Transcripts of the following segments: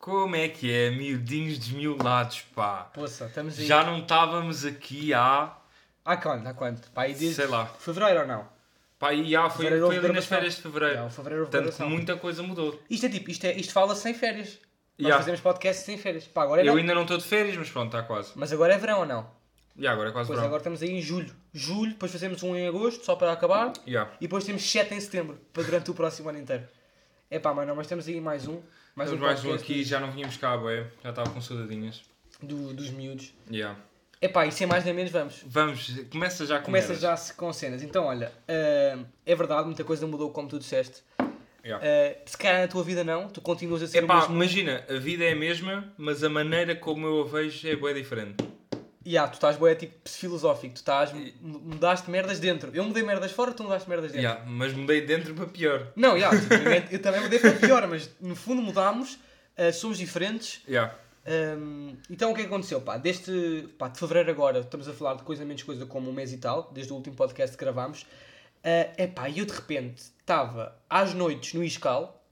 Como é que é, miudinhos desmiolados, pá? Poça, estamos aí. Já não estávamos aqui há. Há quanto? Há quanto? Pá, aí desde Sei lá. fevereiro ou não? Pá, e já foi, Fevereiro foi houve ali nas gravação. férias de fevereiro. Já, o fevereiro houve Portanto, gravação. muita coisa mudou. Isto é tipo, isto, é, isto fala sem férias. Nós Já. fazemos podcast sem férias. Pá, agora é Eu não. ainda não estou de férias, mas pronto, está quase. Mas agora é verão ou não? E agora é quase Pois verão. agora estamos aí em julho. Julho, depois fazemos um em agosto, só para acabar. Já. E depois temos sete em setembro, para durante o próximo ano inteiro. É pá, mas não, mas temos aí mais um. Mais um mais um aqui, já não vínhamos cá, bué. Já estava com saudadinhas. do- dos miúdos. Já. É pá, e sem mais nem menos vamos. Vamos, começa já com Começa já com cenas. Então, olha, ah, é verdade, muita coisa mudou, como tu disseste. Já. Ah, se calhar na tua vida não, tu continuas a ser o Epá, mesmo. imagina, a vida é a mesma, mas a maneira como eu a vejo é bem diferente. Ya, tu estás boé tipo filosófico, tu estás, mudaste merdas dentro. Eu mudei merdas fora, tu mudaste merdas dentro. Já, mas mudei dentro para pior. Não, tipicamente, eu também mudei para pior, mas no fundo mudámos, ah, somos diferentes. Já. Hum, então o que é que aconteceu? Pá, desde pá, de fevereiro agora estamos a falar de coisa menos coisa como um mês e tal, desde o último podcast que gravámos. É pá, e eu de repente estava às noites no Iscal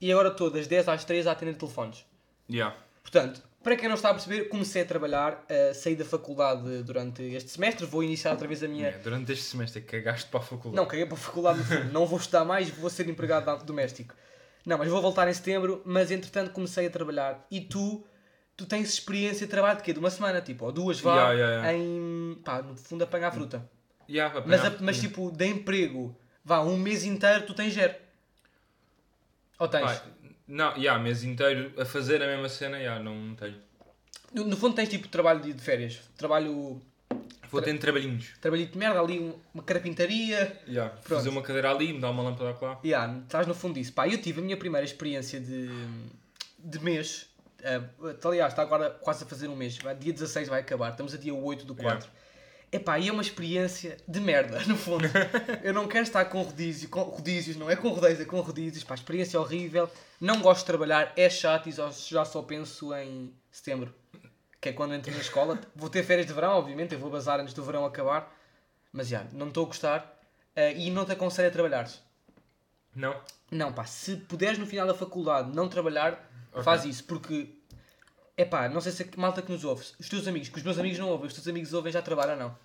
e agora estou das 10 às 3 a atender telefones. Já. Portanto, para quem não está a perceber, comecei a trabalhar, uh, saí da faculdade durante este semestre, vou iniciar outra vez a minha. É, Durante este semestre cagaste para a faculdade. Não, caguei para a faculdade no fundo. não vou estudar mais, vou ser empregado doméstico. Não, mas vou voltar em setembro, mas entretanto comecei a trabalhar. E tu, tu tens experiência de trabalho de quê? De uma semana, tipo, ou duas, vá, Ya, ya, ya. em, pá, no fundo apanhar fruta. Já, para Mas, apanhar- a- mas tipo, de emprego, vá, um mês inteiro tu tens zero. Ou tens? Pá, não, já, mês inteiro a fazer a mesma cena, já, não tenho. No, no fundo tens tipo trabalho de, de férias. Trabalho, Vou tendo trabalhinhos. trabalho de merda, ali um- uma carpintaria, Já, fazer uma cadeira ali, me dar uma lâmpada lá. Yeah, estás no fundo disso. Pá, eu tive a minha primeira experiência de, de mês. Uh, aliás, está agora quase a fazer um mês. Dia 16 vai acabar. Estamos a dia 8 do 4. Epá, e é uma experiência de merda, no fundo. eu não quero estar com rodízio, com rodízios, não é com rodeios, é com rodízios. Pá, experiência horrível. Não gosto de trabalhar, é chato e já só penso em setembro. Que é quando entro na escola. Vou ter férias de verão, obviamente, eu vou bazar antes do verão acabar. Mas já, não estou a gostar. Uh, e não te aconselho a trabalhares. Não? Não, pá, se puderes no final da faculdade não trabalhar, Ok. faz isso, porque é pá, não sei se é que malta que nos ouve, os teus amigos, que os meus amigos não ouvem, os teus amigos ouvem já trabalham ou não.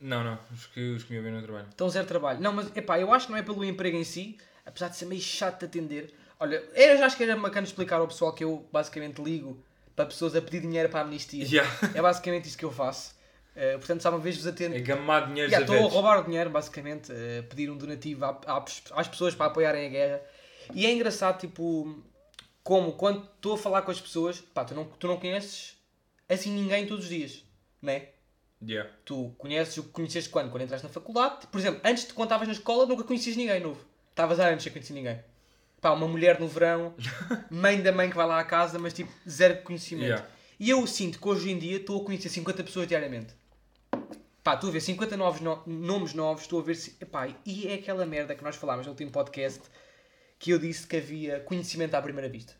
Não, não. Os que, os que me ouvem no trabalho. Então zero trabalho. Não, mas é pá, eu acho que não é pelo emprego em si, apesar de ser meio chato de atender. Olha, eu já acho que era bacana explicar ao pessoal que eu basicamente ligo para pessoas a pedir dinheiro para a amnistia. Já. É basicamente isso que eu faço. Eh, portanto, se há uma vez vos atendo. É gamar dinheiro a estou a roubar o dinheiro, basicamente, eh, pedir um donativo à- à- às pessoas para apoiarem a guerra. E é engraçado, tipo, como quando estou a falar com as pessoas, pá, tu não, tu não conheces assim ninguém todos os dias, não é? Já. Tu conheces o que conheceste quando? Quando entraste na faculdade. Por exemplo, antes de quando estavas na escola, nunca conhecias ninguém novo. Estavas há anos sem conhecer ninguém. Pá, uma mulher no verão, mãe da mãe que vai lá à casa, mas tipo, zero conhecimento. Yeah. E eu sinto que hoje em dia estou a conhecer 50 pessoas diariamente. Pá, estou a ver 50 novos no- nomes novos, estou a ver. se- Epá, e é aquela merda que nós falámos no último podcast que eu disse que havia conhecimento à primeira vista.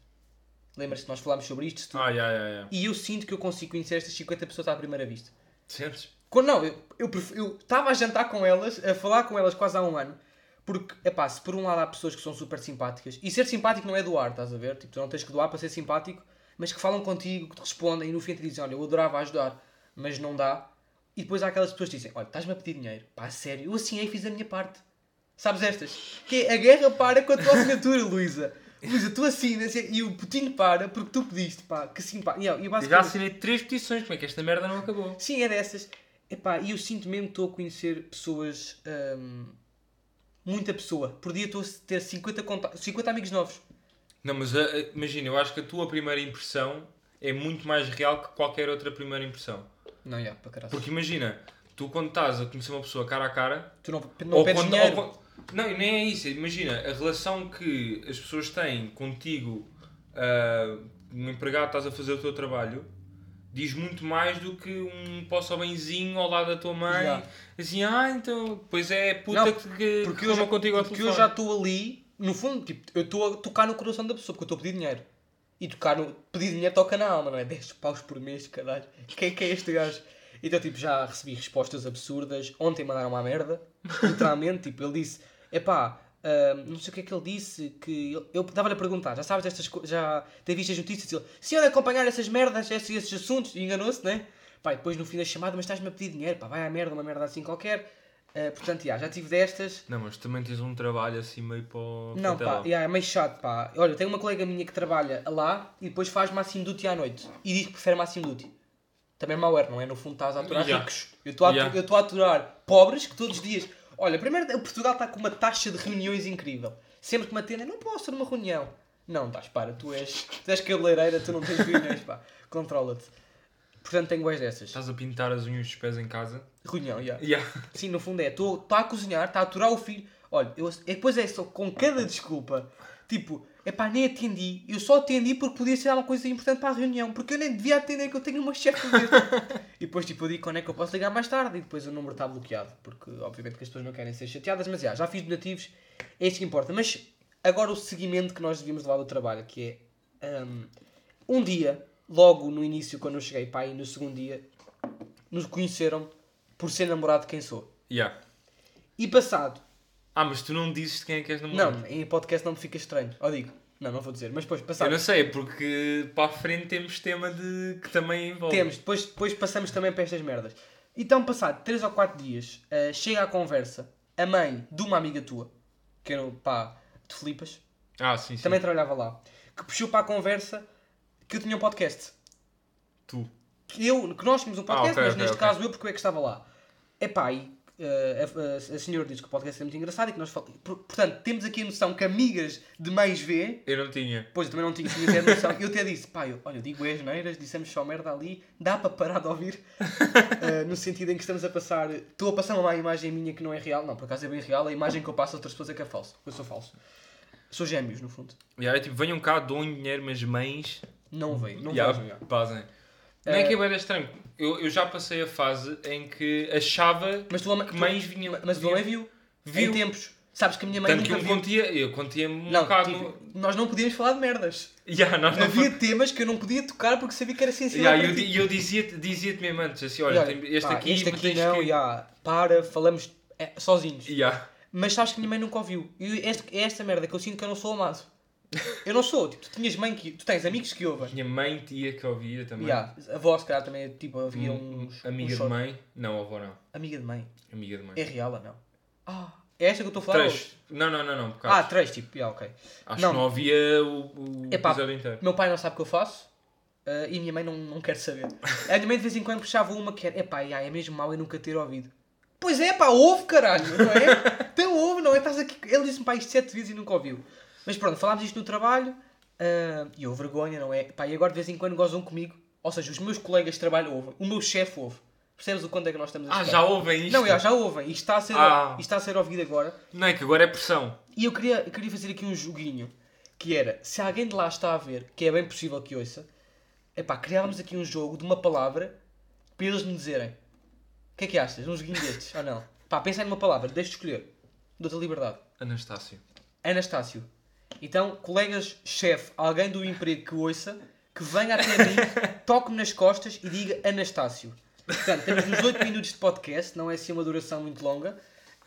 Lembras-te que nós falámos sobre isto? Ah, já, já, já. E eu sinto que eu consigo conhecer estas 50 pessoas à primeira vista. Sentes? Quando, não, eu eu pref- eu estava a jantar com elas, a falar com elas quase há um ano, porque, epá, se por um lado há pessoas que são super simpáticas, e ser simpático não é doar, estás a ver? Tipo, tu não tens que doar para ser simpático, mas que falam contigo, que te respondem e no fim te dizem, olha, eu adorava ajudar, mas não dá. E depois há aquelas pessoas que dizem, olha, estás-me a pedir dinheiro, pá, sério, eu assim aí fiz a minha parte. Sabes estas? Que é, a guerra para com a tua assinatura, Luísa. Luísa, tu assinas e o Putinho para porque tu pediste, pá, que. E, eu- e Eu já basicamente- assinei três petições, como é que esta merda não acabou? Sim, é dessas. Epá, e eu sinto mesmo que estou a conhecer pessoas. hum, muita pessoa. Por dia estou a ter 50, conta 50 amigos novos. Não, mas a- a- imagina, eu acho que a tua primeira impressão é muito mais real que qualquer outra primeira impressão. Não, já, para caralho. Porque imagina, tu quando estás a conhecer uma pessoa cara a cara, Tu não, não pedes quando- dinheiro. ou quando- não, nem é isso. Imagina, a relação que as pessoas têm contigo, ah, um empregado, estás a fazer o teu trabalho, diz muito mais do que um posso ao benzinho ao lado da tua mãe. Já. Assim, ah, então, pois é, puta Não, que, que Porque, que eu já, contigo porque telefone. eu já estou ali, no fundo, tipo, eu estou a tocar no coração da pessoa, porque eu estou a pedir dinheiro. E tocar no. Pedir dinheiro toca na alma, não é? 10 paus por mês, caralho. Quem que é este gajo? Então, tipo, já recebi respostas absurdas. Ontem mandaram uma merda, literalmente. tipo, ele disse: epá, ah, não sei o que é que ele disse, que eu dava-lhe a perguntar, já sabes destas coisas, já tem visto as notícias, ele, se eu acompanhar essas merdas, esses, esses assuntos, e enganou-se, né? Pá, e depois no fim da chamada, mas estás-me a pedir dinheiro, pá, vai à merda, uma merda assim qualquer. Ah, portanto, já, já tive destas. Não, mas também tens um trabalho assim meio para o Não, pá, yeah, é meio chato, pá. Olha, tem uma colega minha que trabalha lá e depois faz Máximo Duty à noite. E diz que prefere Máximo Duty. Também é mau não é? No fundo estás a aturar Yeah. ricos. Eu estou a, Yeah. eu estou a aturar pobres que todos os dias... Olha, primeiro, o Portugal está com uma taxa de reuniões incrível. Sempre que me atendem, não posso numa reunião. Não, estás, para, tu és, tu és cabeleireira, tu não tens reuniões, pá. Controla-te. Portanto, tenho boas dessas. Estás a pintar as unhas dos pés em casa? Reunião, já. Yeah. Sim, no fundo é, estou a cozinhar, está a aturar o filho. Olha, eu, depois é só com cada desculpa. Tipo, é pá, nem atendi. Eu só atendi porque podia ser alguma coisa importante para a reunião. Porque eu nem devia atender, que eu tenho uma chefe e depois, tipo, eu digo quando é que eu posso ligar mais tarde. E depois o número está bloqueado. Porque, obviamente, que as pessoas não querem ser chateadas. Mas, já, já fiz donativos. É isso que importa. Mas, agora o seguimento que nós devíamos levar do trabalho, que é... hum, um dia, logo no início, quando eu cheguei, pá, e no segundo dia, nos conheceram por ser namorado de quem sou. Yeah. E passado, Ah, mas tu não dizes de quem é que és namorado? não, em podcast não me fica estranho. Ou digo, não, não vou dizer, mas depois Eu passado. não sei, porque para a frente temos tema de que também envolve. Temos, depois, depois passamos também para estas merdas. Então, passado 3 ou 4 dias, eh, chega à conversa a mãe de uma amiga tua, que era o pá de Filipas, Ah, sim, sim. também trabalhava lá, que puxou para a conversa que eu tinha um podcast. Tu. que eu, que nós tínhamos um podcast, Ah, ok, mas ok, neste ok. caso eu, porque eu é que estava lá. Epá, e a, a, senhora diz que o podcast é muito engraçado e que nós falamos. Portanto, temos aqui a noção que amigas de mães vê. Eu não tinha. Pois, eu também não tinha, tinha até a noção. Eu até disse, pá, eu, olha, digo asneiras, dissemos só merda ali, dá para parar de ouvir. Eh, no sentido em que estamos a passar. Estou a passar uma imagem minha que não é real, não, por acaso é bem real. A imagem que eu passo a outras pessoas é que é falso. Eu sou falso. Sou gêmeos, no fundo. Yeah, é tipo, venham cá, doem dinheiro, mas mães. Não veio, não yeah, vejam. já. Fazem. Não é que é bem estranho. Eu, eu já passei a fase em que achava Mas tu, que tu- mães vinham. Mas tu também viu? Viu. Em tempos. Sabes que a minha mãe Tanto que nunca eu viu. contia, eu contia-me um Não, bocado. tipo, nós não podíamos falar de merdas. Yeah, nós não Havia temas que eu não podia tocar porque sabia que era sensível. Yeah, eu, eu dizia-te dizia mesmo antes, assim, olha, olha, tem- este pá, aqui, este aqui não, que... já, para, falamos é, sozinhos. Yeah. Mas sabes que a minha mãe nunca ouviu. E este, é esta merda que eu sinto que eu não sou amado. Eu não sou, tipo, tu tinhas mãe que. Tu tens amigos que ouvem. Minha mãe, tia que ouvia também. Yeah, a avó, se calhar, também, tipo, havia Hum, uns. Amiga uns de mãe. Não, avó não. Amiga de mãe. Amiga de mãe. É real ou não? Ah, é esta que eu estou a falar? hoje? Três. Não, não, não, não. por Ah, três, tipo, yeah, ok. Acho não. que não ouvia o, o Epá, episódio inteiro. Meu pai não sabe o que eu faço eh, e a minha mãe não, não quer saber. A minha mãe de vez em quando puxava uma que era, epá, já, é mesmo mau eu nunca ter ouvido. Pois é, pá, ouve, caralho, não é? então ouve, não é? Estás aqui. Ele disse-me pá isto sete vezes e nunca ouviu. Mas pronto, falámos isto no trabalho ah, e eu vergonha, não é? Pá, e agora de vez em quando gozam comigo. Ou seja, os meus colegas de trabalho ouvem, o meu chefe ouve. Percebes o quanto é que nós estamos a Ah, já ouvem isto? Não, já, já ouvem. Isto está, a ser, Ah. isto está a ser ouvido agora. Não é que agora é pressão. E eu queria, queria fazer aqui um joguinho, que era, se alguém de lá está a ver, que é bem possível que ouça, epá, criávamos aqui um jogo de uma palavra para eles me dizerem. O que é que achas? Um joguinho destes, ou não? Pá, pensa numa palavra, deixa-te escolher. Dou-te a liberdade. Anastácio. Anastácio. Então, colegas, chefe, alguém do emprego que ouça, que venha até mim, toque-me nas costas e diga Anastácio. Portanto, temos nos 8 minutos de podcast, não é assim uma duração muito longa.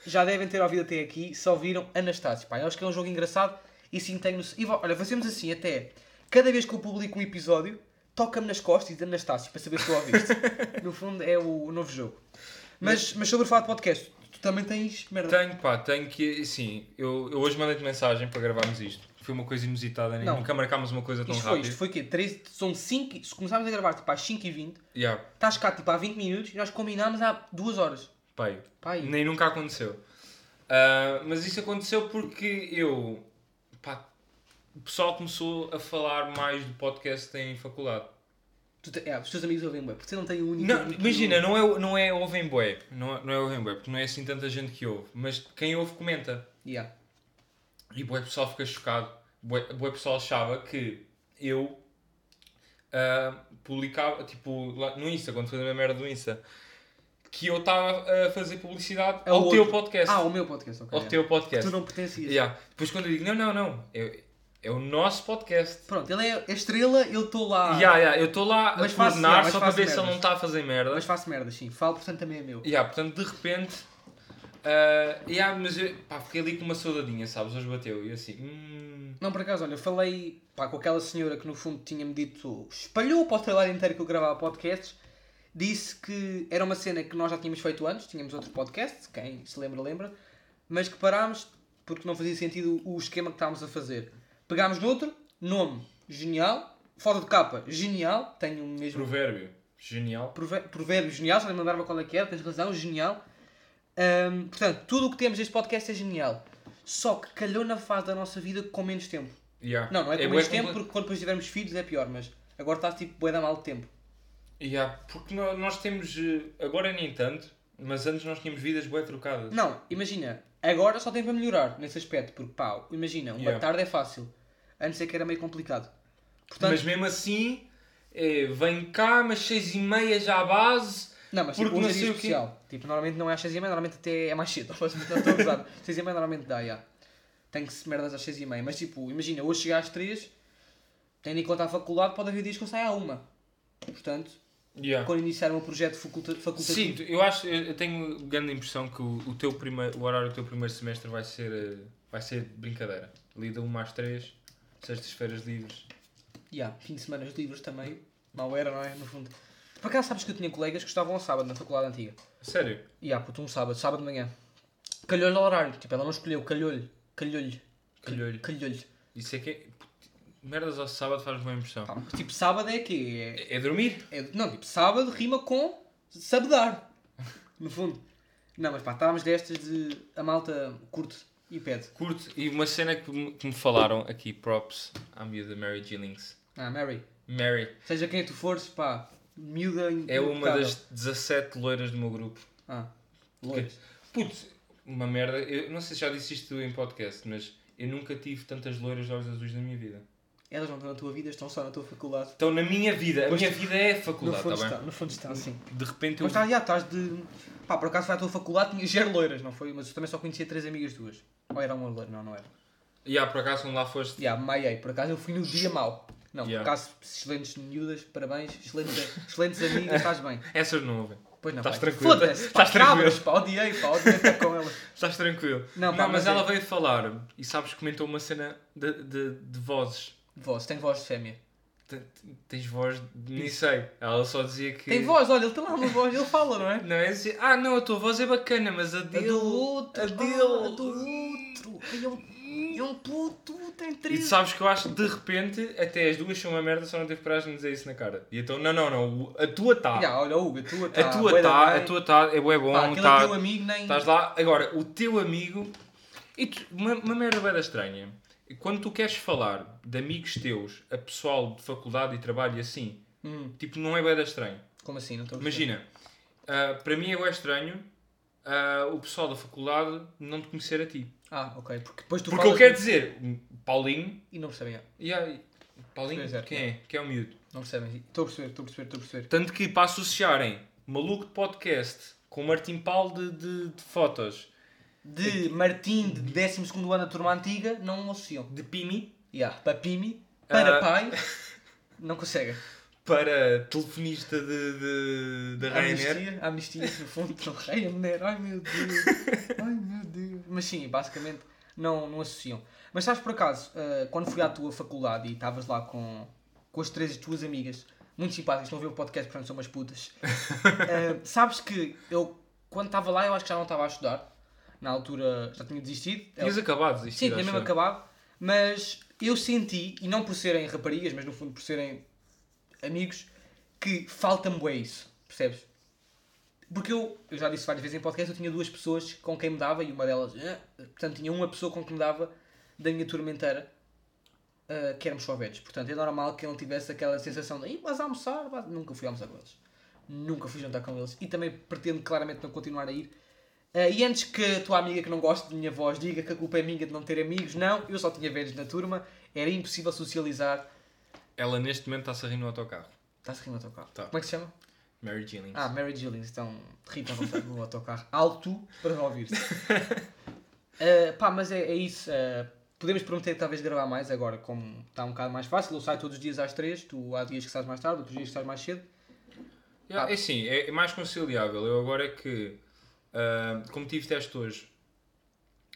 Já devem ter ouvido até aqui, só ouviram Anastácio. Pá, eu acho que é um jogo engraçado e sim tenho... E, olha, fazemos assim até, cada vez que eu publico um episódio, toca-me nas costas e diz Anastácio, para saber se tu ouviste. No fundo, é o, o novo jogo. Mas, mas sobre o fato de podcast, tu também tens merda. Tenho, pá, tenho que. Sim, eu, eu hoje mandei-te mensagem para gravarmos isto. Foi uma coisa inusitada, nem Não. nunca marcámos uma coisa tão Isto foi, rápida. isto foi o quê? 13, são 5, se começarmos a gravar tipo às 5h20, Yeah, estás cá tipo há 20 minutos e nós combinámos há 2 horas. pai, Pai, nem nunca aconteceu. Ah, mas isso aconteceu porque eu. Pá, o pessoal começou a falar mais do podcast em faculdade. Tu te- é, os teus amigos ouvem bem, porque você não tem o único. Não, imagina, não é, não é ouvem bué, não é, não é ouvem bué, porque não é assim tanta gente que ouve, mas quem ouve comenta. Yeah. E bué pessoal fica chocado. Bué, bué pessoal achava que eu ah, publicava, tipo, lá no Insta, quando fazia a merda do Insta, que eu estava a fazer publicidade É ao o teu outro. podcast. Ah, o meu podcast, ok. ao yeah. teu podcast. Tu não pertencias. Yeah. Depois quando eu digo, não, não, não, é, é o nosso podcast. Pronto, ele é a estrela, eu estou lá. Yeah, yeah, eu estou lá Mas a coordenar yeah, só para ver se ele não está a fazer merda. Mas faço merda, sim. Falo, portanto também é meu. Yeah, portanto, de repente, Uh, yeah, mas eu, pá, fiquei ali com uma saudadinha, sabes? Hoje bateu e assim. Hum, Não, por acaso, olha, eu falei pá, com aquela senhora que no fundo tinha-me dito, espalhou para o trabalho inteiro que eu gravava podcasts, disse que era uma cena que nós já tínhamos feito antes, tínhamos outro podcast, quem se lembra, lembra, mas que parámos porque não fazia sentido o esquema que estávamos a fazer. Pegámos noutro, nome, genial, foto de capa, genial, tenho o mesmo provérbio. Genial. Prover- provérbio genial, só nem mandava qual é que era, tens razão, genial. Ahm, portanto, tudo o que temos neste podcast é genial. Só que calhou na fase da nossa vida com menos tempo. Yeah. Não, não é com bué menos tempo, porque quando depois tivermos filhos é pior, mas agora está tipo bué da mal de tempo. Yeah, porque nó- nós temos. eh, Agora nem tanto, mas antes nós tínhamos vidas bem trocadas. Não, imagina, agora só tem para melhorar nesse aspecto, porque pá, imagina, uma Yeah. tarde é fácil. Antes é que era meio complicado. Portanto, Mas mesmo assim, é, vem cá, mas seis e meia já à base. não, mas porque tipo, não sei o quê. especial. Tipo, normalmente não é às 6 e meia, normalmente até é mais cedo. Não estou a usar. 6 e meia normalmente dá, já. Tem que se merdas às 6 e meia. Mas tipo, imagina, hoje chegar às 3, tendo em conta a faculdade, pode haver dias que eu saia à 1. Portanto, Yeah. quando iniciar meu projeto faculta facultativo. Sim, eu acho, eu tenho grande impressão que o, o teu primeiro, o horário do teu primeiro semestre vai ser, eh, vai ser brincadeira. Lida 1 às 3, sextas-feiras livres. Yeah, fim de semana livres também. Mal era, não é? No fundo. Por acaso sabes que eu tinha colegas que estavam ao sábado na faculdade antiga. Sério? E yeah, puto, um sábado, sábado de manhã. Calhou-lhe o horário. Tipo, ela não escolheu, calhou-lhe. Calhou-lhe. Calhou-lhe. Calhou-lhe. Isso é que é. Merdas ao sábado faz boa impressão. Mas, tipo, sábado é que é, É, é dormir? é- Não, tipo, sábado rima com sabedar. No fundo. Não, mas pá, estávamos destas de. A malta curte e pede. Curto. E uma cena que me, que me falaram aqui, props à miúda Mary Gillings. Ah, Mary. Mary Seja quem tu fores, pá, miúda é uma das 17 loiras do meu grupo. Ah, loiras. Putz, uma merda. Eu não sei se já disse isto em podcast, mas eu nunca tive tantas loiras de olhos azuis na minha vida. Elas não estão na tua vida, estão só na tua faculdade. Estão na minha vida. A Pois minha vida é a No faculdade, fundo tá está, bem? no fundo está, sim. De repente eu. Mas está, já, estás de. Pá, por acaso vai à tua faculdade, tinha gero loiras, não foi? Mas eu também só conhecia três amigas tuas. Ou era uma loira? Não, não era. Ya, por acaso, quando lá foste. Já, maiei, por acaso eu fui no dia mau. Não, Yeah. por acaso, excelentes miúdas, parabéns, excelentes, excelentes amigas, estás bem. Essas não ouvem. Pois não, Estás tranquilo. Foda-se, Estás tranquilo. cabras, pá, odiei, pá, odiei estar com elas. Estás tranquilo. Não, Não, pá, mas, mas ela é- veio falar e sabes que comentou uma cena de, de, de vozes. Voz, tem voz de fêmea. Te- Tens voz. de- Nem sei. Ela só dizia que. Tem voz, olha, ele tem lá uma voz, ele fala, não é? Não é dizer, ah não, a tua voz é bacana, mas a A dele. do outro, a ah, dele. a do outro. Ai, É um, é um puto, tem E três. tu sabes que eu acho que de repente até as duas são uma merda, só não teve coragem de dizer isso na cara. E então, não, não, não, a tua tá. Já, olha, Hugo, a tua tá. a tua tá, a tua tá, é bué bom, Pá, tá, teu amigo nem. estás lá. Agora, o teu amigo. E tu- uma, uma merda bem estranha. Quando tu queres falar de amigos teus, a pessoal de faculdade e trabalho e assim, Hum, tipo, não é bem estranho. como assim? Não estou. Imagina, ah, para mim é bem estranho ah, o pessoal da faculdade não te conhecer a ti. Ah, ok. Porque depois tu Porque eu quero dizer, Paulinho, e não percebem. e aí, Paulinho, é. quem é? Quem é o miúdo? Não percebem. Estou a perceber, estou a perceber, estou a perceber. Tanto que para associarem maluco de podcast com Martim Paulo de, de, de fotos, De Martim, de 12 ano da turma antiga, não associam. de Pimi, Yeah. Para Pimi, para Ah. pai, não conseguem. para telefonista de, de, de Ryanair. Amnistia, amnistia no fundo, não Ryanair, ai meu Deus, ai meu Deus. Mas sim, basicamente não, não associam. Mas sabes por acaso, ah, quando fui à tua faculdade e estavas lá com, com as três tuas amigas, muito simpáticas, não ouviu o podcast, portanto são umas putas. ah, sabes que eu, quando estava lá, eu acho que já não estava a estudar. Na altura já tinha desistido. Tinhas acabado de Sim, tinha mesmo acabado. Mas eu senti, e não por serem raparigas, mas no fundo por serem amigos, que falta-me bué isso. Percebes? Porque eu, eu já disse várias vezes em podcast, eu tinha duas pessoas com quem me dava, e uma delas... eh, portanto, tinha uma pessoa com quem me dava da minha turma inteira, eh, que éramos só velhos. Portanto, é normal que eu não tivesse aquela sensação de "Ih, vais almoçar? Vais-" Nunca fui almoçar com eles. Nunca fui jantar com eles. E também pretendo claramente não continuar a ir. Eh, e antes que a tua amiga que não gosta de minha voz diga que a culpa é minha de não ter amigos, não, eu só tinha velhos na turma, era impossível socializar. Ela neste momento está-se a rir no autocarro. Está-se rindo no autocarro. Tá. Como é que se chama? Mary Gillings. Ah, Mary Gillings, então rita à no autocarro. Alto para ouvir-se. Eh, pá, mas é, é isso. eh, podemos prometer que talvez gravar mais agora, como está um bocado mais fácil. Eu saio todos os dias às 3, tu há dias que sais mais tarde, outros dias que sais mais cedo. Yeah, Ah. É é, é mais conciliável. Eu agora é que Ah, como tive teste hoje.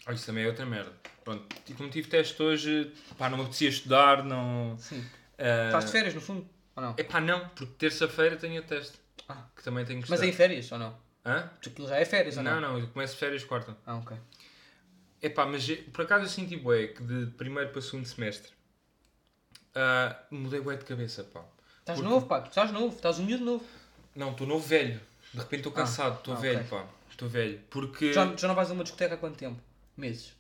Ah, isso também é outra merda. Pronto, e como tive teste hoje, pá, não me apetecia estudar, não. Sim. ah, Estás de férias, no fundo? Ou não? Epá, não, porque terça-feira tenho teste. Ah. Que também tenho que Mas é estudar. em férias, ou não? Hã? Aquilo já é férias, ou não? Não, não, eu começo férias quarta. Ah, ok. Epá, mas eh, por acaso eu senti bué que de primeiro para segundo semestre ah, mudei bué de cabeça, pá. Estás Porque- novo, pá. Tu estás novo. Estás um miúdo novo. Não, estou novo velho. De repente estou Ah, cansado, estou ah, velho, ok. pá. Estou velho. Porque. Já, já não vais a uma discoteca há quanto tempo? Meses.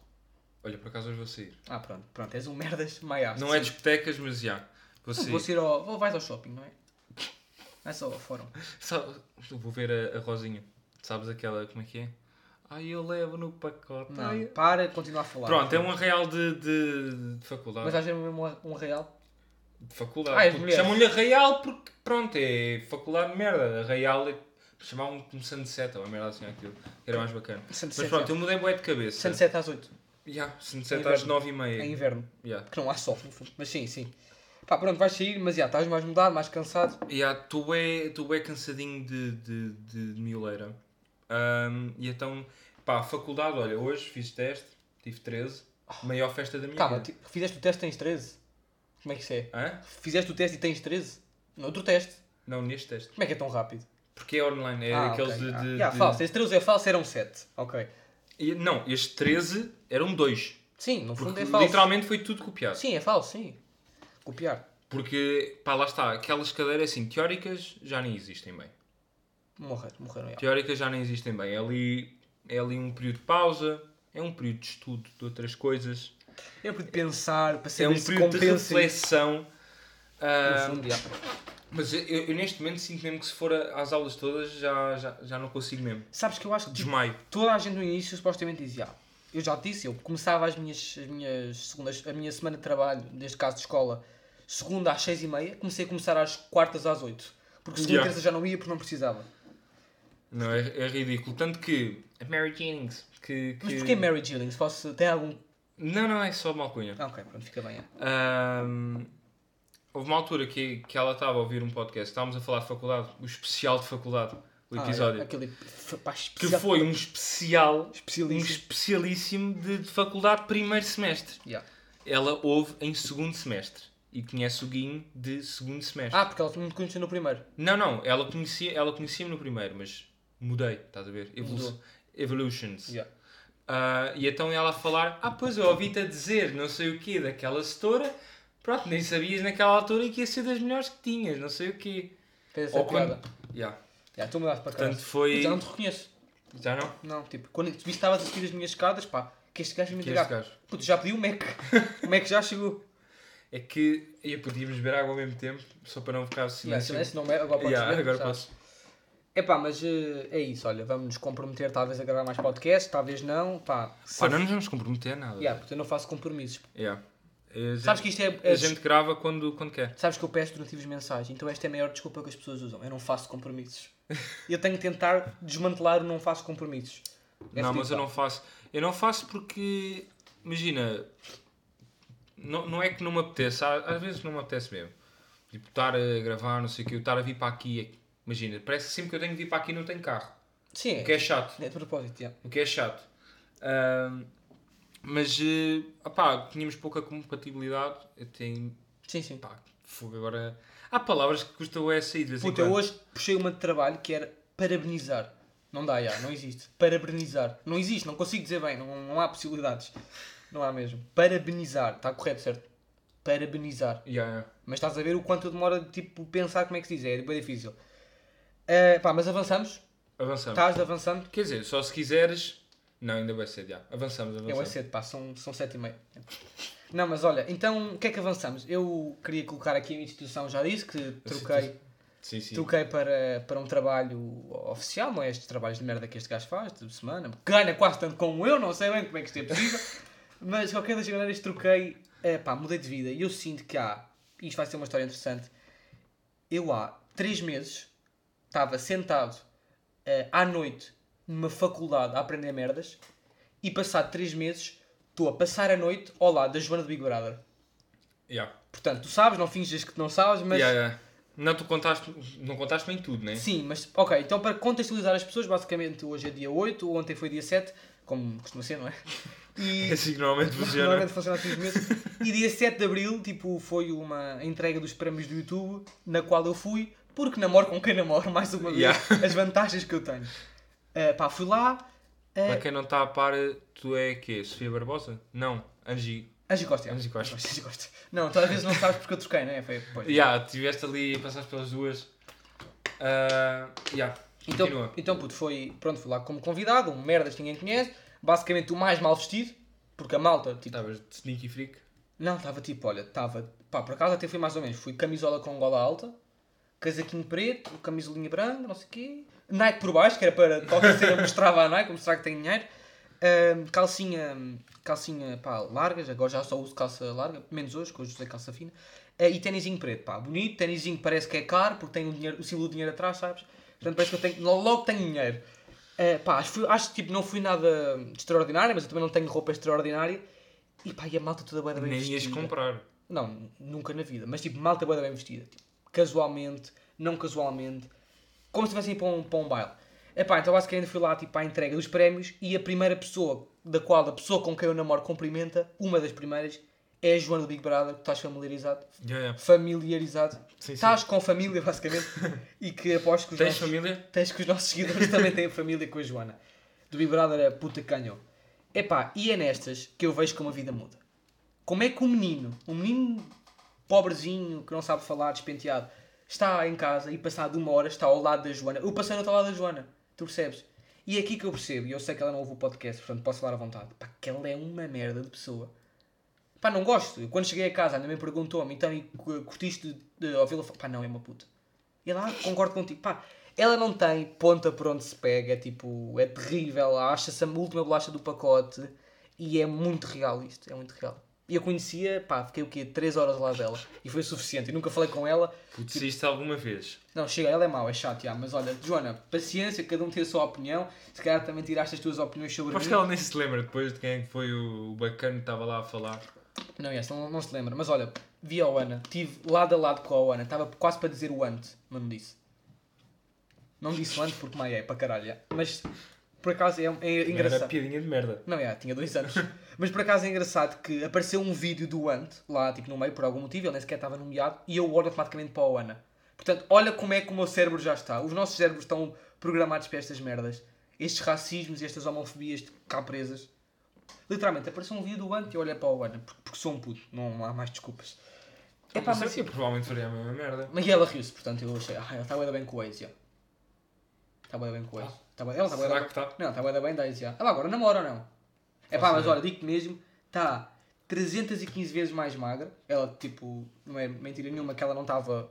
Olha, por acaso hoje vou sair. Ah, pronto. Pronto, és um merdas maiaste. Não é discotecas, mas já. Vou sair. Vou sair ao... Vou, vais ao shopping, não é? Não é só ao fórum. Sabe- vou ver a, a Rosinha. Sabes aquela, como é que é? Ai, eu levo no pacote. Não, Ai, para, continua a falar. Pronto, é um arraial de, de, de faculdade. Mas às vezes mesmo um- um real. De faculdade. Ah, mulher. Chamam-lhe arraial porque, pronto, é faculdade de merda. Arraial é. Chamavam como Sunset ou uma merda assim aquilo. Era mais bacana. Sunset, Mas pronto, eu mudei bué de cabeça. Sunset às 8. Yeah, Sunset às 9h30. É inverno. Yeah. Que não há sol, no fundo. Mas sim, sim. Pá, pronto, vais sair, mas já, estás mais mudado, mais cansado. Yeah, tu é, tu é cansadinho de, de, de, de mioleira. Ahm, e então, pá, faculdade, olha, hoje fiz teste, tive 13, maior festa da minha Calma, vida. ti- fizeste o teste e tens 13? Como é que isso é? Hã? Fizeste o teste e tens 13? No outro teste? Não, neste teste. Como é que é tão rápido? Porque é online, é ah, aqueles ok. de. Ah, de, yeah, de- falso. Esse 13 é falso, eram 7. Ok. E- Não, este 13 eram dois. Sim, no fundo é falso. literalmente foi tudo copiado. Sim, é falso, sim. Copiar. Porque, pá, lá está, aquelas cadeiras assim, teóricas já nem existem bem. Morrer, morreram. já. Teóricas já nem existem bem. É ali, é ali um período de pausa, é um período de estudo de outras coisas, É para pensar, para é saber um período de reflexão. Já. Mas eu, eu neste momento sinto mesmo que se for às aulas todas já, já, já não consigo mesmo. Sabes que eu acho que tipo, Desmaio. toda a gente no início supostamente dizia, ah, eu já te disse, eu começava as minhas, as minhas segundas, a minha semana de trabalho, neste caso de escola, segunda às seis e meia, comecei a começar às quartas às oito. Porque segunda Yeah. terça já não ia porque não precisava. Não, é, é ridículo. Tanto que a Mary Jennings, que, que... Mas porquê Mary Gillings? Posso, tem algum... Não, não, é só malcunha. Ah, ok, pronto, fica bem. é. Ahm, houve uma altura que, que ela estava a ouvir um podcast, estávamos a falar de faculdade, o especial de faculdade, o Ah, episódio. é, aquele pá, Que foi um especial, um Especialíssimo. especialíssimo de, de faculdade primeiro semestre. Yeah. Ela ouve em segundo semestre e conhece o Guinho de segundo semestre. Ah, porque ela não me conheceu no primeiro. Não, não, ela conhecia, ela conhecia-me no primeiro, mas mudei, estás a ver? Evolu Mudou. Evolutions. Yeah. Ah, e então ela a falar, ah pois eu ouvi-te a dizer não sei o quê daquela setora, pronto, nem sabias naquela altura que ia ser das melhores que tinhas, não sei o quê. Fez essa Ou quando- piada. Yeah. Yeah, tu mudaste para cá. Portanto, foi- Já não te reconheço. Já não? Não, tipo, quando tu viste estavas a subir as minhas escadas, pá, que este gajo me Que é entregar. este gajo? Puto, já pedi o Mac. o Mac já chegou. É que ia podíamos beber água ao mesmo tempo, só para não ficar Yeah, silêncio. silêncio, não é, agora podes Yeah, ver, agora sabes? posso. Epá, mas eh, é isso, olha, vamos nos comprometer talvez a gravar mais podcast, talvez não, pá. Pá, não nos vamos comprometer nada. Yeah, porque eu não faço compromissos. Yeah. A gente, Sabes que isto é... a é gente grava quando, quando quer. Sabes que eu peço durante as mensagens, então esta é a maior desculpa que as pessoas usam. Eu não faço compromissos. eu tenho que tentar desmantelar o não faço compromissos. É não, mas eu não faço. Eu não faço porque, imagina, não, não é que não me apetece, há- às vezes não me apetece mesmo. Tipo, estar a gravar, não sei o que, estar a vir para aqui, imagina, parece que sempre que eu tenho que vir para aqui não tenho carro. Sim, O que é chato. é de propósito, yeah. O que é chato. Ahm, mas, eh, opá, tínhamos pouca compatibilidade. Eu tenho, Sim, sim. pá, fogo agora. Há palavras que custam a sair de vez Puta, eu hoje puxei uma de trabalho que era parabenizar. Não dá, já, não existe. Parabenizar. Não existe, não consigo dizer bem, não, não há possibilidades. Não há mesmo. Parabenizar. Está correto, certo? Parabenizar. Yeah, yeah. Mas estás a ver o quanto demora de tipo, pensar como é que se diz. É bem difícil. Eh, pá, mas avançamos. Avançamos. Estás avançando. Quer dizer, só se quiseres. Não, ainda vai ser, já. Avançamos, Eu é avançamos. cedo, pá, são, são sete e meia. Não, mas olha, então o que é que avançamos? Eu queria colocar aqui a minha instituição, já disse que troquei, Sim, sim. troquei para, para um trabalho oficial, não é estes trabalhos de merda que este gajo faz, de semana, ganha quase tanto como eu, não sei bem como é que isto é possível, mas de qualquer das maneiras troquei, é, pá, mudei de vida e eu sinto que há, isto vai ser uma história interessante, eu há três meses estava sentado eh, à noite numa faculdade a aprender merdas e passado três meses estou a passar a noite ao lado da Joana do Big Brother. Yeah. Portanto, tu sabes, não finges que não sabes, mas Yeah, yeah. Não, tu contaste, não contaste bem tudo, né? Sim, mas ok, então para contextualizar as pessoas, basicamente hoje é dia 8, ontem foi dia 7, como costuma ser, não é? E É assim que normalmente funciona. normalmente funciona assim meses. E dia 7 de Abril, tipo, foi uma entrega dos prémios do YouTube, na qual eu fui, porque namoro com quem namoro, mais uma vez, Yeah. as vantagens que eu tenho. Uh, pá, fui lá, uh, Para quem não está a par, tu é quê? Sofia Barbosa? Não, Angie. Angie Costa. Angie Costa. Angie Costa. Não, vezes não sabes porque eu troquei, não é? Foi, pois. Já, estiveste ali passaste pelas duas. Ah, Já, Então, continua. então, puto, foi, pronto, fui lá como convidado, um merdas que ninguém conhece, basicamente o mais mal vestido, porque a malta, tipo, Estavas de sneaky freak. não, estava tipo, olha, estava, pá, por acaso até fui mais ou menos, fui camisola com gola alta, casaquinho preto, camisolinha branca, não sei o quê, Nike por baixo, que era para qualquer cena mostrava a Nike, mostrar que tem dinheiro, Ahm, calcinha, calcinha, pá, largas, agora já só uso calça larga, menos hoje, que hoje usei calça fina, Ah, e ténisinho preto, pá, bonito, ténisinho que parece que é caro, porque tem o, dinheiro, o símbolo do dinheiro atrás, sabes? Portanto, parece que eu tenho, logo tenho dinheiro. Ah, pá, acho, acho que tipo, não fui nada extraordinário, mas eu também não tenho roupa extraordinária, e pá, e a malta toda da bem Nem vestida. ias comprar. Não, nunca na vida. Mas tipo, malta da bem vestida. Tipo, casualmente, não casualmente. Como se estivessem para um, para um baile. Epá, então basicamente fui lá tipo, à entrega dos prémios e a primeira pessoa, da qual a pessoa com quem eu namoro cumprimenta, uma das primeiras, é a Joana do Big Brother, que estás familiarizado. Já, já. Familiarizado. Sim, sim. Estás com família, basicamente. e que aposto que os Tens nossos- família? Tens que os nossos seguidores também têm família com a Joana. Do Big Brother a puta que ganhou. Epá, e é nestas que eu vejo como a vida muda. Como é que um menino, um menino pobrezinho, que não sabe falar, despenteado, está em casa e passado uma hora está ao lado da Joana. Eu passei no outro lado da Joana, tu percebes? E é aqui que eu percebo, e eu sei que ela não ouve o podcast, portanto posso falar à vontade, pá, que ela é uma merda de pessoa. Pá, não gosto. Quando cheguei a casa, a minha mãe perguntou-me, então, e cu- curtiste de, ouvi-la falar? Pá, não, é uma puta. E lá, concordo contigo. Pá, ela não tem ponta por onde se pega, tipo, é terrível, acha-se a última bolacha do pacote e é muito real isto, é muito real. E eu conhecia, pá, fiquei o quê? 3 horas lá dela e foi suficiente. Eu nunca falei com ela. Putz, isto alguma vez. Não, chega, ela é mau, é chato, já, mas olha, Joana, paciência, cada um tem a sua opinião. Se calhar também tiraste as tuas opiniões sobre mim. que ela nem se lembra depois de quem é que foi o bacana que estava lá a falar. Não, essa não, não se lembra, mas olha, vi a Oana, estive lado a lado com a Oana, estava quase para dizer o ante, mas não disse. Não disse o ante porque mai é para caralho, já. mas por acaso é, é Era engraçado. piadinha de merda. Não, é, tinha dois anos. Mas por acaso é engraçado que apareceu um vídeo do Ant lá, tipo, no meio, por algum motivo, ele nem sequer estava nomeado, e eu olho automaticamente para a Oana. Portanto, olha como é que o meu cérebro já está. Os nossos cérebros estão programados para estas merdas. Estes racismos e estas homofobias cá presas. Literalmente, apareceu um vídeo do Ant e eu olhei para a Oana, porque, sou um puto, não há mais desculpas. É pá, mas, eu provavelmente faria a mesma merda. mas ela riu-se, portanto eu achei, ah, ela está bem com o ex, já. Está bem com o ex. Tá bué- ela está bué Será bem- que está? não, está bué da bem da ex, já. Ela agora namora ou não? É pá, mas olha, digo-te mesmo, está 315 vezes mais magra. Ela, tipo, não é mentira nenhuma que ela não estava.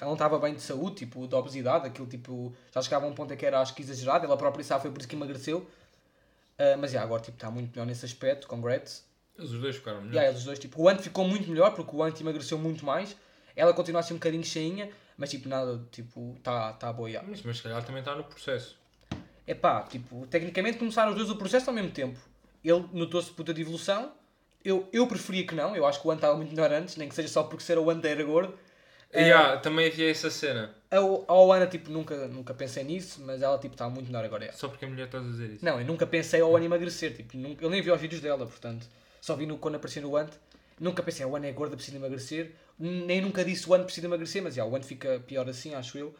Ela não estava bem de saúde, tipo, de obesidade, aquilo tipo. Já chegava a um ponto em que era acho que exagerado, ela própria sabe, foi por isso que emagreceu. Ah, mas já, agora tipo, está muito melhor nesse aspecto, congrats. Eles os dois ficaram melhores. aí, eles dois, tipo, o Ant ficou muito melhor porque o Ant emagreceu muito mais. Ela continua assim um bocadinho cheinha, mas tipo, nada, tipo, está tá boa. já. Mas, mas se calhar também está no processo. É pá, tipo, tecnicamente começaram os dois o processo ao mesmo tempo. Ele notou-se puta de evolução. Eu, eu preferia que não, eu acho que o Ant estava muito melhor antes, nem que seja só porque ser o Ant era gordo. E há, também havia essa cena. A, a Oana, tipo, nunca, nunca pensei nisso, mas ela, tipo, está muito melhor agora. é. Só porque a mulher estás a dizer isso. Não, eu nunca pensei a Oana emagrecer, tipo, nunca, eu nem vi os vídeos dela, portanto, só vi no, quando apareceu no Ant. Nunca pensei, a Oana é gorda, precisa emagrecer. Nem nunca disse o Ant precisa de emagrecer, mas já, o Ant fica pior assim, acho eu.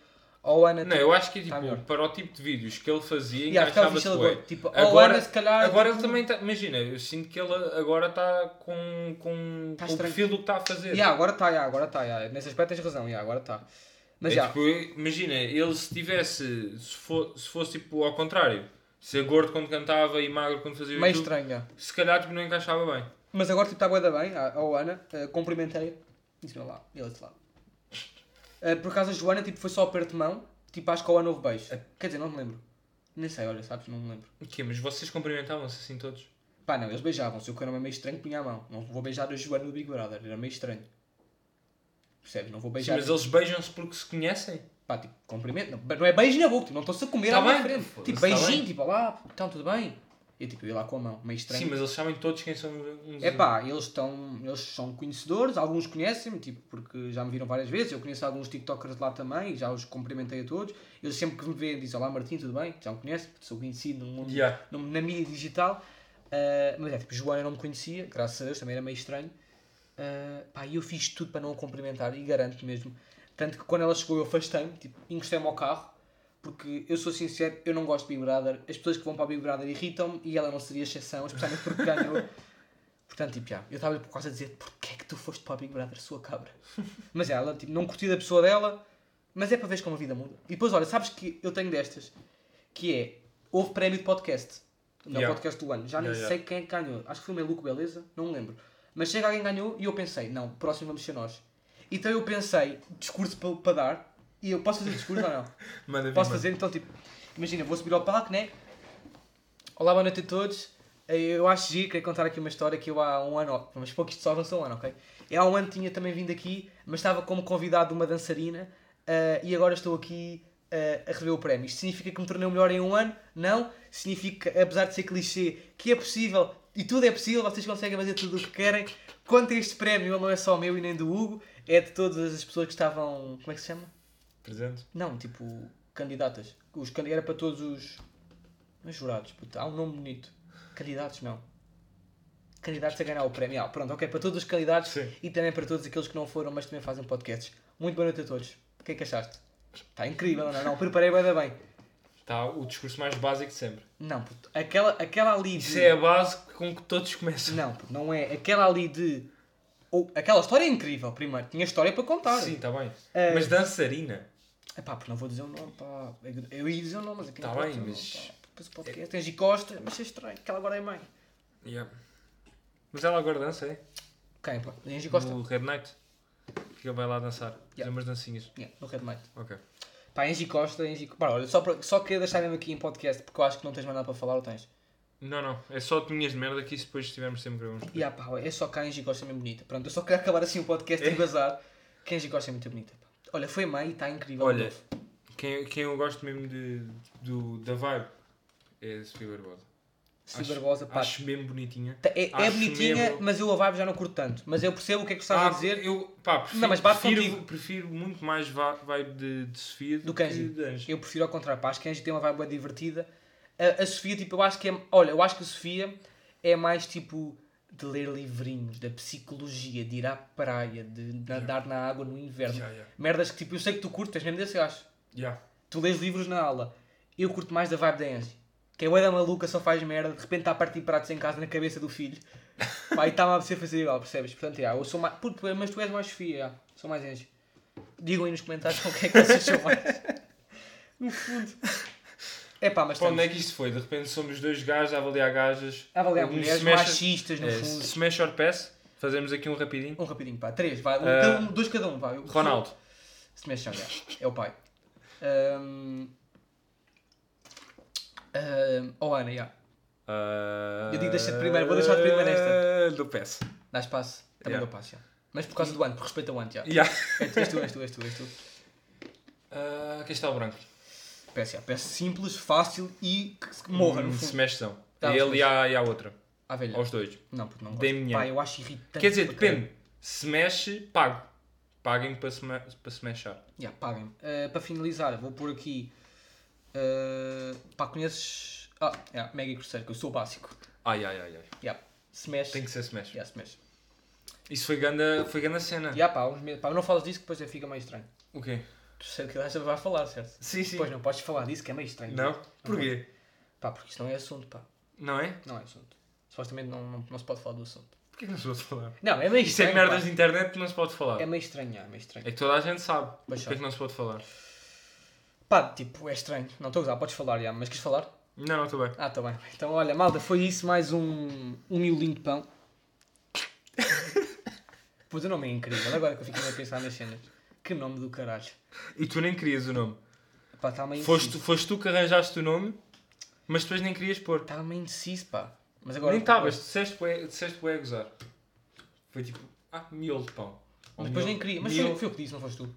A Oana, Não, eu acho que Tá tipo, melhor. para o tipo de vídeos que ele fazia, Yeah, encaixava-se gordo. Tipo, Agora, Oana, se calhar, agora tipo- ele também está. Imagina, eu sinto que ele agora está com, com, Tá com o perfil do que está a fazer. Ya, agora está, ya, agora está, ya. nesse aspecto tens razão, ya, agora está. Mas É já, tipo, imagina, ele se tivesse, se, for, se fosse tipo ao contrário, ser gordo quando cantava e magro quando fazia meio YouTube, ya. se calhar tipo, não encaixava bem. Mas agora tipo, está da bem, a, a Oana, uh, cumprimentei, disse-me lá, ele disse lá. Uh, por acaso a Joana tipo, foi só aperto de mão, tipo acho que a Oana houve beijo. Quer dizer, não me lembro. Nem sei, olha, sabes, não me lembro. O quê? Mas vocês cumprimentavam-se assim todos? Pá, não, eles beijavam-se, eu que era meio estranho punha a mão. Não vou beijar a Joana do Big Brother, era meio estranho. Percebes? Não vou Sim, beijar. mas eles beijam-se porque se conhecem? Pá, tipo, cumprimento. Não, não é beijo na boca, tipo, não estou-se a comer Tá à minha frente. Tipo, tá beijinho, bem. tipo, olá, então tudo bem? E tipo, eu ia lá com a mão, meio estranho. Sim, mas eles sabem todos quem são uns É pá, eles, estão, eles são conhecedores, alguns conhecem-me, tipo, porque já me viram várias vezes, eu conheço alguns TikTokers de lá também, já os cumprimentei a todos. Eles sempre que me veem dizem, olá Martim, tudo bem? Já me conhecem, sou conhecido no mundo, Yeah. no- na mídia digital. Ah, mas é, tipo, Joana eu não me conhecia, graças a Deus, também era meio estranho. Ah, pá, e eu fiz tudo para não a cumprimentar, e garanto mesmo. Tanto que quando ela chegou eu afastei-me, tipo, encostei-me ao carro, porque eu sou sincero, eu não gosto de Big Brother. As pessoas que vão para o Big Brother irritam-me e ela não seria exceção, especialmente porque ganhou. Portanto, tipo, já, eu estava por causa de dizer porquê é que tu foste para o Big Brother, sua cabra? Mas ela, tipo, não curti da pessoa dela, mas é para ver como a vida muda. E depois, olha, sabes que eu tenho destas, que é, houve prémio de podcast, não Yeah. podcast do ano, já nem Yeah, sei quem é que ganhou, acho que foi o Meluco Beleza, não me lembro. Mas chega alguém que ganhou e eu pensei, não, próximo vamos ser nós. Então eu pensei, discurso para, para dar, e eu posso fazer discurso ou não? Manda Posso fazer, então, tipo, imagina, vou subir ao palco, né? Olá, boa noite a todos. Eh, Eu acho giro, queria contar aqui uma história que eu há um ano, mas pouco isto só avançou um ano, ok? Eu há um ano tinha também vindo aqui, mas estava como convidado de uma dançarina eh, e agora estou aqui eh, a receber o prémio. Isto significa que me tornei o melhor em um ano? Não. Significa, apesar de ser clichê, que é possível e tudo é possível, vocês conseguem fazer tudo o que querem. Quanto a este prémio, ele não é só meu e nem do Hugo, é de todas as pessoas que estavam. Como é que se chama? Presente. Não, tipo, candidatas. Os candi- era para todos os. Não é jurados, puta, há um nome bonito. Candidatos, não. Candidatos a ganhar o prémio. Ah, pronto, ok, para todos os candidatos Sim. e também para todos aqueles que não foram, mas também fazem podcasts. Muito boa noite a todos. O que é que achaste? Está incrível, não? Não, preparei bem, bem. Está o discurso mais básico de sempre. Não, puto, aquela, aquela ali de. Isso é a base com que todos começam. Não, puto, não é. Aquela ali de. Ou, aquela história é incrível, primeiro. Tinha história para contar. Sim, está bem. Eh, Mas dançarina. Epá, porque não vou dizer o nome, pá. Eu ia dizer o nome, mas aqui Tá não bem, mas- nome, pá. Depois o podcast tem G Costa, mas é estranho, que ela agora é mãe. Yeah. Mas ela agora dança, é? Quem, pá? Angie Costa? No Red Night. Que ele vai lá dançar. Fazer Yeah. umas dancinhas. Yeah, no Red Night. Ok. Pá, Angie Costa, Angie Costa. Pá, olha, só, para, só queria deixar mesmo aqui em podcast, porque eu acho que não tens mais nada para falar, ou tens? Não, não. É só opiniões de merda que isso depois tivermos sempre gravamos. E ah, pá, é só que a Angie Costa é mesmo bonita. Pronto, eu só queria acabar assim o podcast É? e bazar, que a Angie Costa é muito bonita. Olha, foi mãe e está incrível. Olha. Quem, quem eu gosto mesmo de, do, da vibe é a Sofia Barbosa. Acho- Barbosa, pá. Acho mesmo bonitinha. tá- É, é bonitinha, mesmo- mas eu a vibe já não curto tanto. Mas eu percebo o que é que estás a dizer. eu pá, prefiro, Não, mas bate prefiro, contigo. prefiro muito mais vibe de, de Sofia Do do, que de Angie. Eu prefiro ao contrário, pá, acho que a Angie tem uma vibe bem divertida. A, a Sofia, tipo, eu acho que é. Olha, eu acho que a Sofia é mais tipo de ler livrinhos, da psicologia, de ir à praia, de nadar na água no inverno. Yeah, yeah. Merdas que tipo, eu sei que tu curtes, mesmo desse, eu acho. Yeah. Tu lês livros na aula. Eu curto mais da vibe da Angie. Que é o da maluca, só faz merda, de repente está a partir pratos em casa na cabeça do filho. E está-me a apetecer fazer igual, percebes? Portanto, yeah, eu sou mais. Puto, mas tu és mais Sofia, yeah, sou mais Angie. Digam aí nos comentários o que é que vocês são mais. No fundo. É pá, mas Para onde é que isto foi? De repente somos dois gajos a avaliar gajas. a avaliar mulheres smash- machistas, no É, fundo. smash or pass. Fazemos aqui um rapidinho. Um rapidinho, pá. Três, vai. Um, Ah, cada um, dois cada um, vai. Ronaldo. Smash já, é o pai. Um... Um... Oh, Ana, já. Eu digo deixa-te primeiro, vou deixar-te primeiro nesta. Do pass. Dá espaço. Também Yeah. dou passo, já. Mas por causa do ano, por respeito ao ano, já. Yeah. És tu, és tu, és tu, és tu. Ah, aqui está o branco. Peço, já. Peço simples, fácil e que se morra, no Um fundo. smashzão. Tá, e ele smash. e a, e a outra. À velha. Aos dois. Não, porque não gosto. Damian. Pá, eu acho irritante. Quer dizer, depende. Se mexe, pago. Paguem para, sma para smashar. Já, paguem-me. Uh, para finalizar, vou pôr aqui. Uh, pá, conheces. Ah, é, Mega Cruzeiro, que eu sou básico. Ai, ai, ai, ai. Yeah. Smash. Tem que ser smash. Yeah, Smash. Isso foi ganda, foi ganda cena. Yeah, pá, uns meses. Pá, não falas disso que depois fica meio estranho. O quê? Sei que acha que vai falar, certo? Sim, sim. Depois não podes falar disso que é meio estranho. Não? Porquê? Pá, porque isto não é assunto, pá. Não é? Não é assunto. Supostamente não, não, não se pode falar do assunto. Porquê que não se pode falar? Não, é meio Isso é estranho. merdas pá. de internet que não se pode falar. É meio estranho, é meio estranho. É que toda a gente sabe. Pois Porquê sabe. que não se pode falar? Pá, tipo, é estranho. Não estou a usar, podes falar, já. Mas queres falar? Não, não, estou bem. Ah, tá bem. Então, olha, malta, foi isso. Mais um, um miolinho de pão. pois o nome é incrível. Agora que eu fiquei a pensar nas cenas. Que nome do caralho. E tu nem querias o nome. Pá, está meio Foste, foste tu que arranjaste o nome, mas depois nem querias pôr. Estava meio indeciso, pá. Mas agora... nem estavas, disseste bué- disseste bué a gozar. Foi tipo, ah, miolo de pão. Ou Mas depois miolo- nem queria. Mas miolo- foi, foi o que disse, não foste tu.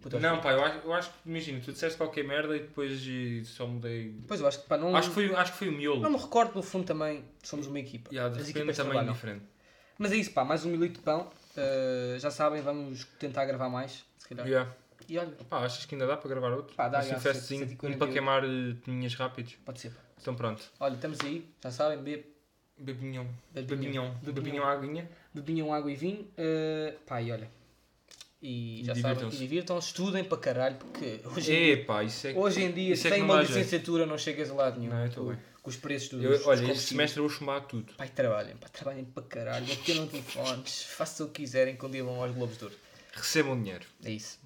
Puta, Não, pá, eu acho, eu acho que, imagina, tu disseste qualquer merda e depois eh, só mudei. Pois eu acho que pá, não, Acho que foi, acho que foi o miolo. não me recordo, no fundo também somos uma equipa. Yeah, de As repente equipas também trabalham. diferente. Mas é isso, pá, mais um milito de pão. Uh, já sabem, vamos tentar gravar mais, se calhar. Yeah. E olha, Pá, achas que ainda dá para gravar outro? Pá, dá, assim, um festzinho, 148. um para queimar pinhas rápidos. pode ser. pá. Então pronto. Olha, estamos aí, já sabem, bebe, Bebinhão. Bebinhão. Bebinhão. Bebinhão. Bebinhão aguinha. bebinham água e vinho. Uh, pá, e olha. E já sabem, Divirtam-se. e divirtam, estudem para caralho, porque hoje, em dia- Epá, isso é que... hoje em dia, é sem que não uma licenciatura, não chegas a lado nenhum. Não, eu estou bem. Com os preços dos, Eu- olha, este semestre eu vou chumar tudo. Pai, trabalhem, pá, trabalhem para caralho, batendo telefones, façam o que quiserem, que um dia vão aos Globos de Ouro. Recebam dinheiro. É isso.